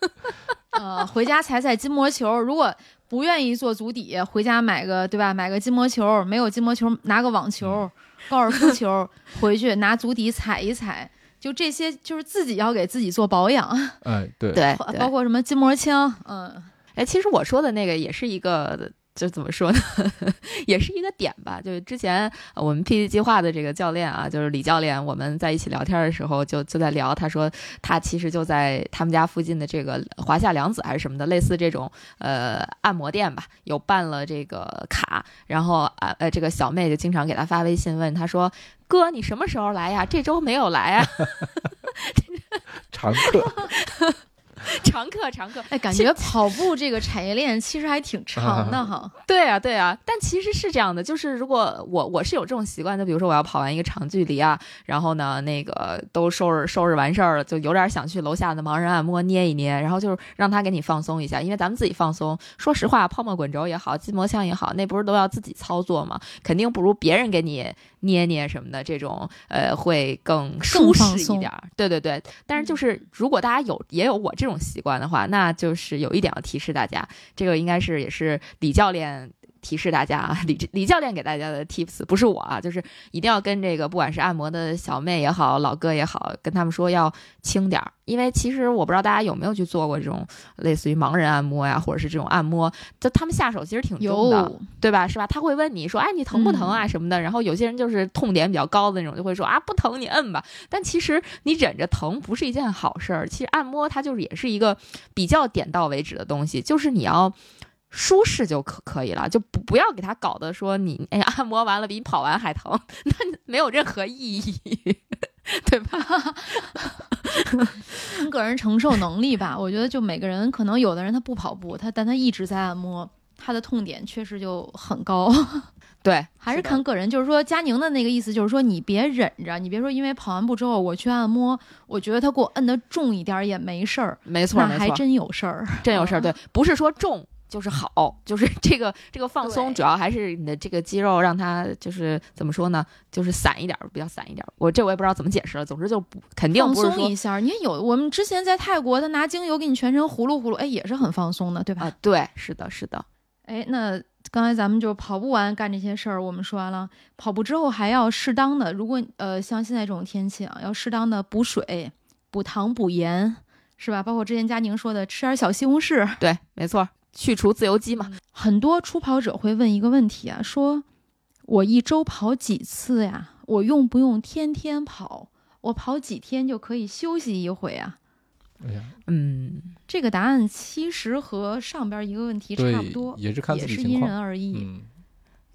呃，回家踩踩筋膜球，如果不愿意做足底，回家买个对吧？买个筋膜球，没有筋膜球拿个网球、高尔夫球，回去拿足底踩一踩。就这些，就是自己要给自己做保养，哎，对，对，包括什么筋膜枪，嗯，哎，其实我说的那个也是一个，就怎么说呢，也是一个点吧。就是之前我们 PT 计划的这个教练啊，就是李教练，我们在一起聊天的时候就就在聊，他说他其实就在他们家附近的这个华夏良子还是什么的，类似这种呃按摩店吧，有办了这个卡，然后啊呃这个小妹就经常给他发微信问他说。哥，你什么时候来呀？这周没有来啊，常客，常客常客。哎，感觉跑步这个产业链其实还挺长的哈。对啊，对啊，但其实是这样的，就是如果我我是有这种习惯的，比如说我要跑完一个长距离啊，然后呢，那个都收拾收拾完事儿了，就有点想去楼下的盲人按摩捏一捏，然后就是让他给你放松一下，因为咱们自己放松，说实话，泡沫滚轴也好，筋膜枪也好，那不是都要自己操作吗？肯定不如别人给你捏捏什么的，这种呃会更舒适一点儿。对对对，但是就是如果大家有也有我这种习惯的话，那就是有一点要提示大家，这个应该是也是李教练提示大家啊，李李教练给大家的 tips 不是我啊，就是一定要跟这个不管是按摩的小妹也好，老哥也好，跟他们说要轻点儿，因为其实我不知道大家有没有去做过这种类似于盲人按摩呀，或者是这种按摩，就他们下手其实挺重的，对吧？是吧？他会问你说，哎，你疼不疼啊什么的，然后有些人就是痛点比较高的那种，就会说啊不疼你摁吧，但其实你忍着疼不是一件好事儿，其实按摩它就是也是一个比较点到为止的东西，就是你要。舒适就可可以了，就不不要给他搞得说你哎呀按摩完了比你跑完还疼，那没有任何意义，对吧？看个人承受能力吧。我觉得就每个人，可能有的人他不跑步，他但他一直在按摩，他的痛点确实就很高。对，还是看个人。就是说，佳宁的那个意思就是说，你别忍着，你别说因为跑完步之后我去按摩，我觉得他给我摁的重一点儿也没事儿，没错没错，那还真有事儿。真有事儿。对，不是说重就是好，就是 这个这个放松，主要还是你的这个肌肉让它就是怎么说呢，就是散一点儿，比较散一点儿。我这我也不知道怎么解释了，总之就不肯定放不是说松一下儿，你看有我们之前在泰国，他拿精油给你全身呼噜呼噜，哎，也是很放松的，对吧？啊，对，是的，是的，哎，那刚才咱们就跑步完干这些事儿，我们说完了。跑步之后还要适当的，如果呃像现在这种天气啊，要适当的补水、补糖、补盐，是吧？包括之前佳宁说的，吃点小西红柿。对，没错，去除自由基嘛。很多初跑者会问一个问题啊，说我一周跑几次呀？我用不用天天跑？我跑几天就可以休息一回啊？哎呀，嗯，这个答案其实和上边一个问题差不多，，也是看也是因。人而异。嗯，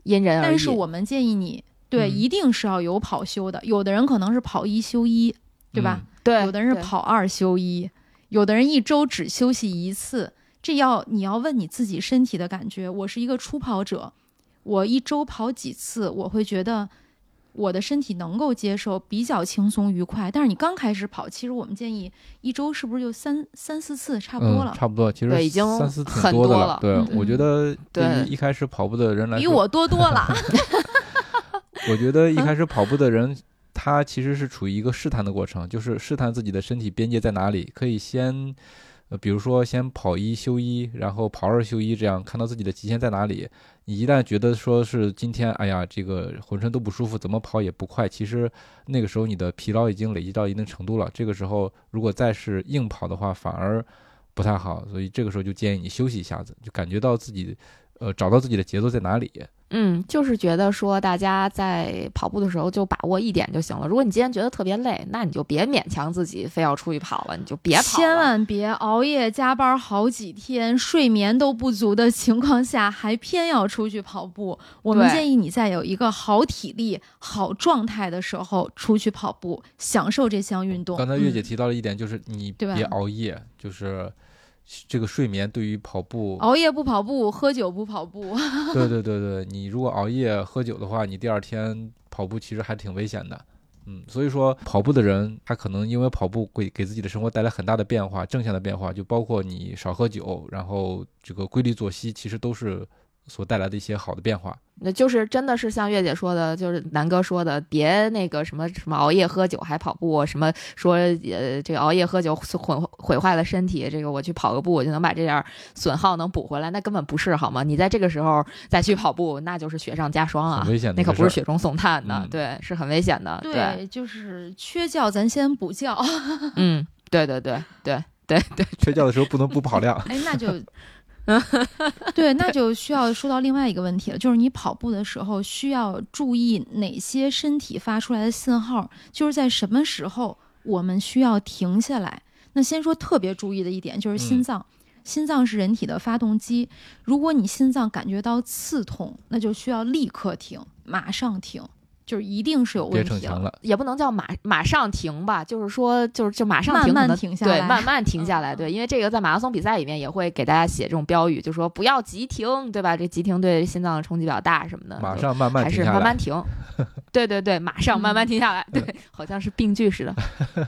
因人而异。但是我们建议你，对，嗯一定是要有跑休的。有的人可能是跑一休一，对吧？对，有的人是跑二休一，有的人一周只休息一次。这要你要问你自己身体的感觉。我是一个初跑者，我一周跑几次，我会觉得我的身体能够接受，比较轻松愉快。但是你刚开始跑，其实我们建议一周是不是就三三四次差不多嗯，了？差不多，其实已经三四挺很多的了对，嗯我觉得对对于一开始跑步的人来说，比我多多了。我觉得一开始跑步的人，他其实是处于一个试探的过程，就是试探自己的身体边界在哪里，可以先，比如说先跑一休一，然后跑二休一，这样看到自己的极限在哪里。你一旦觉得说是今天，哎呀，这个浑身都不舒服，怎么跑也不快，其实那个时候你的疲劳已经累积到一定程度了。这个时候如果再是硬跑的话，反而不太好，所以这个时候就建议你休息一下子，就感觉到自己，呃，找到自己的节奏在哪里。嗯，就是觉得说大家在跑步的时候就把握一点就行了。如果你今天觉得特别累，那你就别勉强自己非要出去跑了，你就别跑了。千万别熬夜加班好几天，睡眠都不足的情况下，还偏要出去跑步。我们建议你在有一个好体力、好状态的时候出去跑步，享受这项运动。刚才月姐嗯提到了一点，就是你对吧别熬夜，就是这个睡眠对于跑步，熬夜不跑步，喝酒不跑步。对对对对，你如果熬夜喝酒的话，你第二天跑步其实还挺危险的。嗯，所以说跑步的人，他可能因为跑步会给自己的生活带来很大的变化，正向的变化，就包括你少喝酒，然后这个规律作息，其实都是所带来的一些好的变化。那就是真的是像月姐说的，就是南哥说的，别那个什么什么熬夜喝酒还跑步，什么说呃这个熬夜喝酒毁毁坏了身体，这个我去跑个步我就能把这点儿损耗能补回来，那根本不是好吗？你在这个时候再去跑步，那就是雪上加霜啊危险的那可不是雪中送炭的，嗯对，是很危险的，对，对，就是缺觉，咱先补觉。嗯，对对对对对对，缺觉的时候不能不跑量。哎，那就，对，那就需要说到另外一个问题了，就是你跑步的时候需要注意哪些身体发出来的信号，就是在什么时候我们需要停下来。那先说特别注意的一点就是心嗯脏，心脏是人体的发动机，如果你心脏感觉到刺痛，那就需要立刻停，马上停，就是一定是有问题了。了，也不能叫马马上停吧，就是说就是就马上慢慢停下来慢慢停下来，嗯对，因为这个在马拉松比赛里面也会给大家写这种标语，就说不要急停，对吧？这急停对心脏的冲击比较大什么的，马上慢慢还停还是慢慢。停。对对对，马上慢慢嗯 停下来，对，好像是病句似的。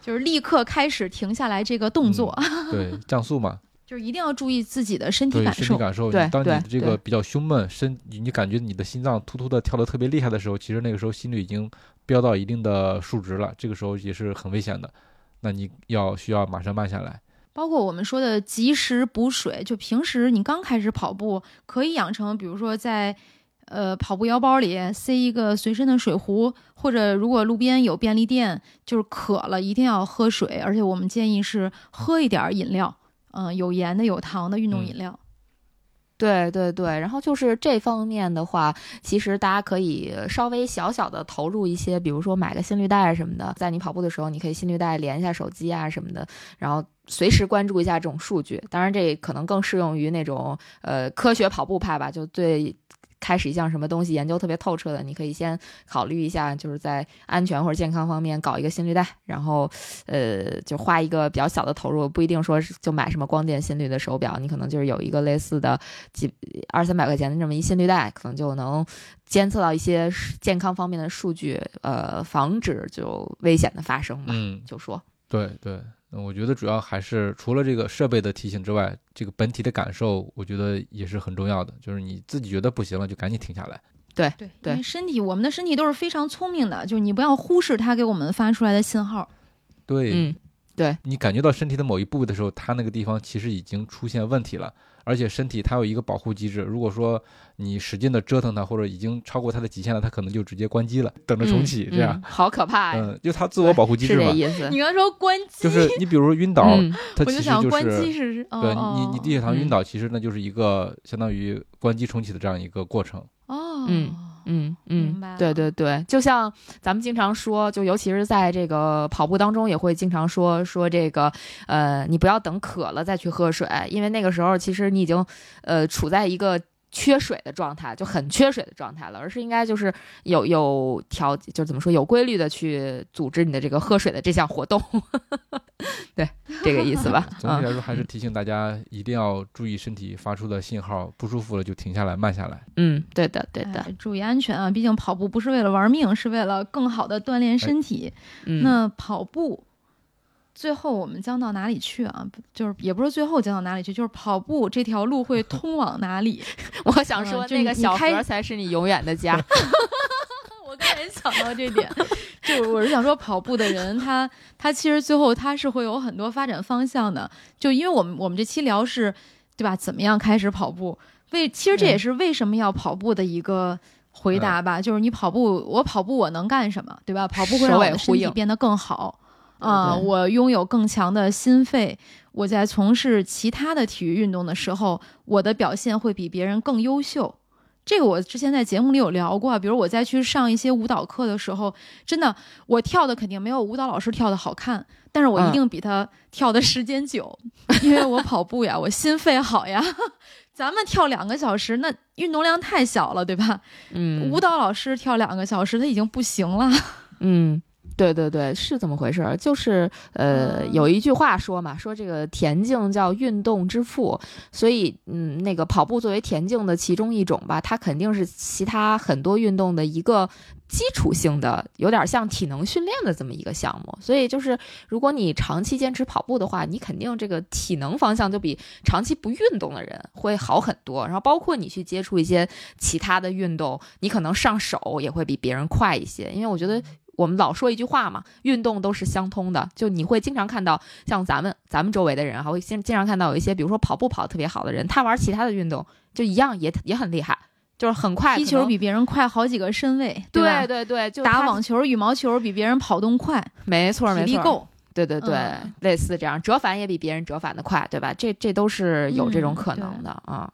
就是立刻开始停下来这个动作，对，降速嘛，就是一定要注意自己的身体感受。身体感受。对对当你的这个比较胸闷，身你感觉你的心脏突突的跳得特别厉害的时候，其实那个时候心率已经飙到一定的数值了，这个时候也是很危险的。那你要需要马上慢下来。包括我们说的及时补水，就平时你刚开始跑步，可以养成，比如说在呃跑步腰包里塞一个随身的水壶，或者如果路边有便利店，就是渴了一定要喝水，而且我们建议是喝一点儿饮料，嗯、有盐的、有糖的运动饮料。对对对，然后就是这方面的话，其实大家可以稍微小小的投入一些，比如说买个心率带什么的，在你跑步的时候，你可以心率带连一下手机啊什么的，然后随时关注一下这种数据。当然，这可能更适用于那种呃科学跑步派吧，就对开始一项什么东西研究特别透彻的，你可以先考虑一下，就是在安全或者健康方面搞一个心率带，然后呃，就花一个比较小的投入，不一定说是就买什么光电心率的手表，你可能就是有一个类似的几二三百块钱的这么一心率带，可能就能监测到一些健康方面的数据，呃，防止就危险的发生吧。嗯，就说对对，嗯我觉得主要还是除了这个设备的提醒之外，这个本体的感受，我觉得也是很重要的。就是你自己觉得不行了，就赶紧停下来。对，对因为身体，我们的身体都是非常聪明的，就是你不要忽视它给我们发出来的信号。对，嗯，对你感觉到身体的某一部位的时候，它那个地方其实已经出现问题了，而且身体它有一个保护机制，如果说你使劲的折腾它，或者已经超过它的极限了，它可能就直接关机了，等着重启，嗯这样嗯，好可怕呀！嗯，就它自我保护机制嘛是这，意思。你刚才说关机，就是你比如说晕倒，嗯它我就想其实就关机是。是，哦对哦你，你低血糖晕嗯倒，其实那就是一个相当于关机重启的这样一个过程。哦，嗯嗯嗯，对对对，就像咱们经常说，就尤其是在这个跑步当中，也会经常说说这个，呃，你不要等渴了再去喝水，因为那个时候其实你已经呃处在一个。缺水的状态就很缺水的状态了，而是应该就是有有调，就怎么说有规律的去组织你的这个喝水的这项活动，对这个意思吧？总体嗯来说，还是提醒大家一定要注意身体发出的信号，不舒服了就停下来，慢下来。嗯，对的对的，哎注意安全啊！毕竟跑步不是为了玩命，是为了更好的锻炼身体。嗯，那跑步，最后我们将到哪里去啊？就是也不是最后将到哪里去，就是跑步这条路会通往哪里？我想说那个小河才是你永远的家。我刚才想到这点，就我是想说，跑步的人他他其实最后他是会有很多发展方向的。就因为我们我们这期聊是，对吧？怎么样开始跑步？为其实这也嗯是为什么要跑步的一个回答吧。就是你跑步，我跑步我能干什么，对吧？跑步会让首我的身体变得更好。啊、对我拥有更强的心肺，我在从事其他的体育运动的时候，我的表现会比别人更优秀。这个我之前在节目里有聊过，比如我在去上一些舞蹈课的时候，真的我跳的肯定没有舞蹈老师跳的好看，但是我一嗯定比他跳的时间久，因为我跑步呀，我心肺好呀。咱们跳两个小时，那运动量太小了，对吧？嗯，舞蹈老师跳两个小时，他已经不行了。嗯，对对对，是这么回事儿。就是呃，嗯有一句话说嘛，说这个田径叫运动之父，所以嗯，那个跑步作为田径的其中一种吧，它肯定是其他很多运动的一个基础性的，有点像体能训练的这么一个项目。所以就是，如果你长期坚持跑步的话，你肯定这个体能方向就比长期不运动的人会好很多。然后包括你去接触一些其他的运动，你可能上手也会比别人快一些，因为我觉得。我们老说一句话嘛，运动都是相通的。就你会经常看到，像咱们咱们周围的人哈，会经经常看到有一些，比如说跑步跑得特别好的人，他玩其他的运动就一样也也很厉害，就是很快。踢球比别人快好几个身位，吧对？对对，就打网球、羽毛球比别人跑动快，没错没错，体力够。对对对，嗯类似这样，折返也比别人折返的快，对吧？这这都是有这种嗯可能的啊。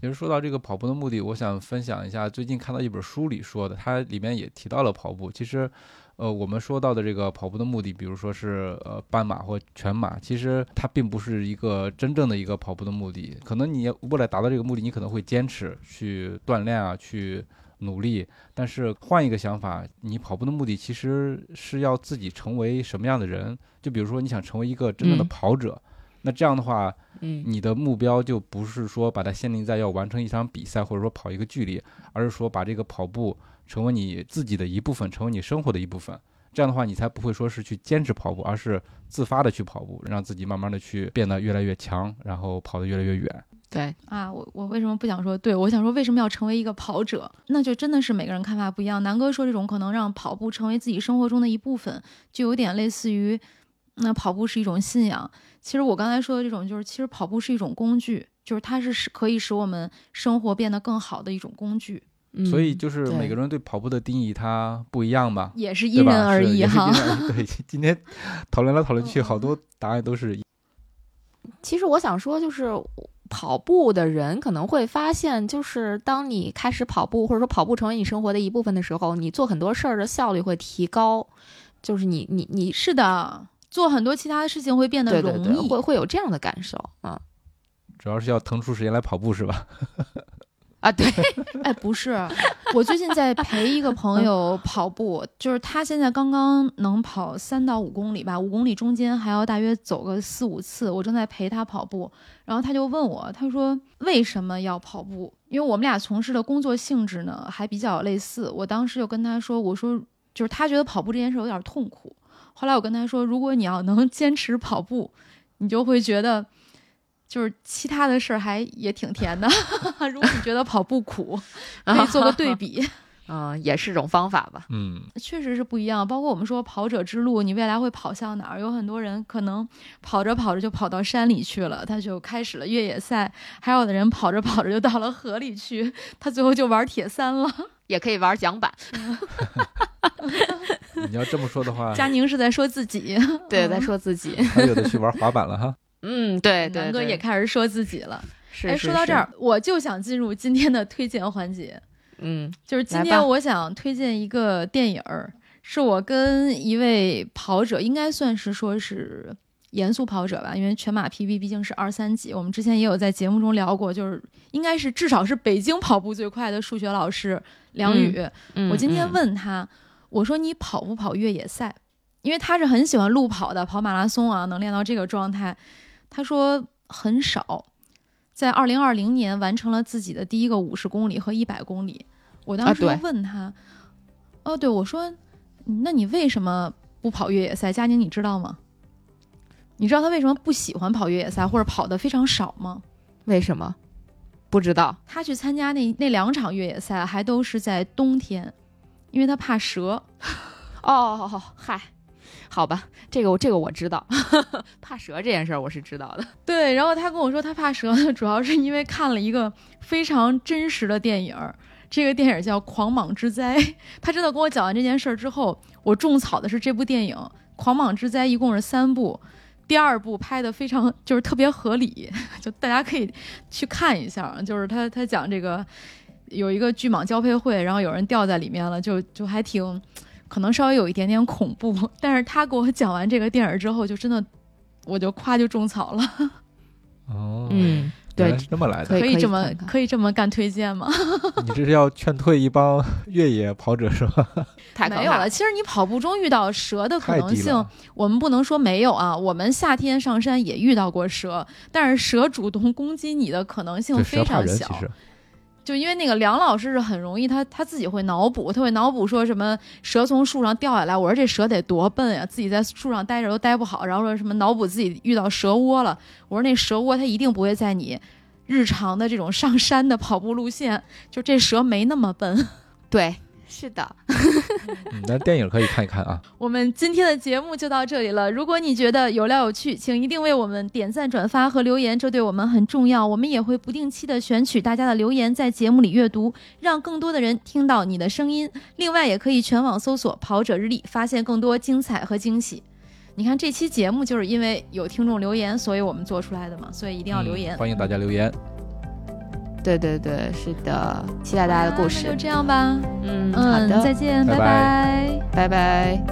其实说到这个跑步的目的，我想分享一下最近看到一本书里说的，它里面也提到了跑步。其实，呃，我们说到的这个跑步的目的，比如说是呃半马或全马，其实它并不是一个真正的一个跑步的目的。可能你为了达到这个目的，你可能会坚持去锻炼啊，去努力。但是换一个想法，你跑步的目的其实是要自己成为什么样的人？就比如说你想成为一个真正的嗯跑者，那这样的话，嗯你的目标就不是说把它限定在要完成一场比赛，或者说跑一个距离，而是说把这个跑步成为你自己的一部分，成为你生活的一部分。这样的话，你才不会说是去坚持跑步，而是自发的去跑步，让自己慢慢的去变得越来越强，然后跑得越来越远。对，啊，我我为什么不想说？对我想说，为什么要成为一个跑者？那就真的是每个人看法不一样。南哥说这种可能让跑步成为自己生活中的一部分，就有点类似于，那跑步是一种信仰。其实我刚才说的这种，就是其实跑步是一种工具，就是它是使可以使我们生活变得更好的一种工具，所以嗯就是每个人对跑步的定义它不一样吧，也是？因人而异哈对，今天讨论来讨论去，嗯好多答案都是一其实我想说，就是跑步的人可能会发现，就是当你开始跑步，或者说跑步成为你生活的一部分的时候，你做很多事儿的效率会提高，就是你你你是的，做很多其他的事情会变得对对对，容易。会会有这样的感受啊。主要是要腾出时间来跑步是吧？啊，对，哎，不是，我最近在陪一个朋友跑步，就是他现在刚刚能跑三到五公里吧，五公里中间还要大约走个四五次，我正在陪他跑步，然后他就问我，他说为什么要跑步？因为我们俩从事的工作性质呢还比较类似，我当时就跟他说，我说就是他觉得跑步这件事有点痛苦，后来我跟他说，如果你要能坚持跑步，你就会觉得。就是其他的事儿还也挺甜的，如果你觉得跑步苦，可以做个对比，嗯，也是种方法吧。嗯，确实是不一样。包括我们说跑者之路，你未来会跑向哪儿？有很多人可能跑着跑着就跑到山里去了，他就开始了越野赛；还有的人跑着跑着就到了河里去，他最后就玩铁三了，也可以玩桨板。你要这么说的话，佳宁是在说自己，对，在说自己。还有的去玩滑板了哈。嗯，对对，南哥也开始说自己了。是，哎，说到这儿，我就想进入今天的推荐环节。嗯，就是今天我想推荐一个电影儿，是我跟一位跑者，应该算是说是严肃跑者吧，因为全马 PB 毕竟是二三级。我们之前也有在节目中聊过，就是应该是至少是北京跑步最快的数学老师梁宇。我今天问他，我说你跑不跑越野赛？因为他是很喜欢路跑的，跑马拉松啊，能练到这个状态。他说很少，在二零二零年完成了自己的第一个五十公里和一百公里。我当时就问他，哦，对我说，那你为什么不跑越野赛？佳宁，你知道吗？你知道他为什么不喜欢跑越野赛，或者跑的非常少吗？为什么？不知道。他去参加那那两场越野赛还都是在冬天，因为他怕蛇。哦，嗨。好吧，这个我这个我知道，怕蛇这件事儿我是知道的。对，然后他跟我说他怕蛇，主要是因为看了一个非常真实的电影，这个电影叫《狂蟒之灾》。他真的跟我讲完这件事儿之后，我种草的是这部电影《狂蟒之灾》，一共是三部，第二部拍的非常就是特别合理，就大家可以去看一下。就是他他讲这个有一个巨蟒交配会，然后有人掉在里面了，就就还挺。可能稍微有一点点恐怖，但是他给我讲完这个电影之后，就真的，我就夸就种草了。哦，嗯，对，这么来的，可以这么可以这么干推荐吗？你这是要劝退一帮 越野跑者是吧？没有了，其实你跑步中遇到蛇的可能性，我们不能说没有啊。我们夏天上山也遇到过蛇，但是蛇主动攻击你的可能性非常小。就因为那个梁老师是很容易，他他自己会脑补，他会脑补说什么蛇从树上掉下来。我说这蛇得多笨呀，自己在树上待着都待不好。然后说什么脑补自己遇到蛇窝了。我说那蛇窝它一定不会在你日常的这种上山的跑步路线，就这蛇没那么笨。对。是的，嗯，那电影可以看一看啊。我们今天的节目就到这里了。如果你觉得有料有趣，请一定为我们点赞、转发和留言，这对我们很重要。我们也会不定期的选取大家的留言，在节目里阅读，让更多的人听到你的声音。另外，也可以全网搜索“跑者日历”，发现更多精彩和惊喜。你看，这期节目就是因为有听众留言，所以我们做出来的嘛，所以一定要留言。欢迎大家留言。对对对，是的，期待大家的故事。就这样吧，嗯，好的，再见，拜拜，拜拜。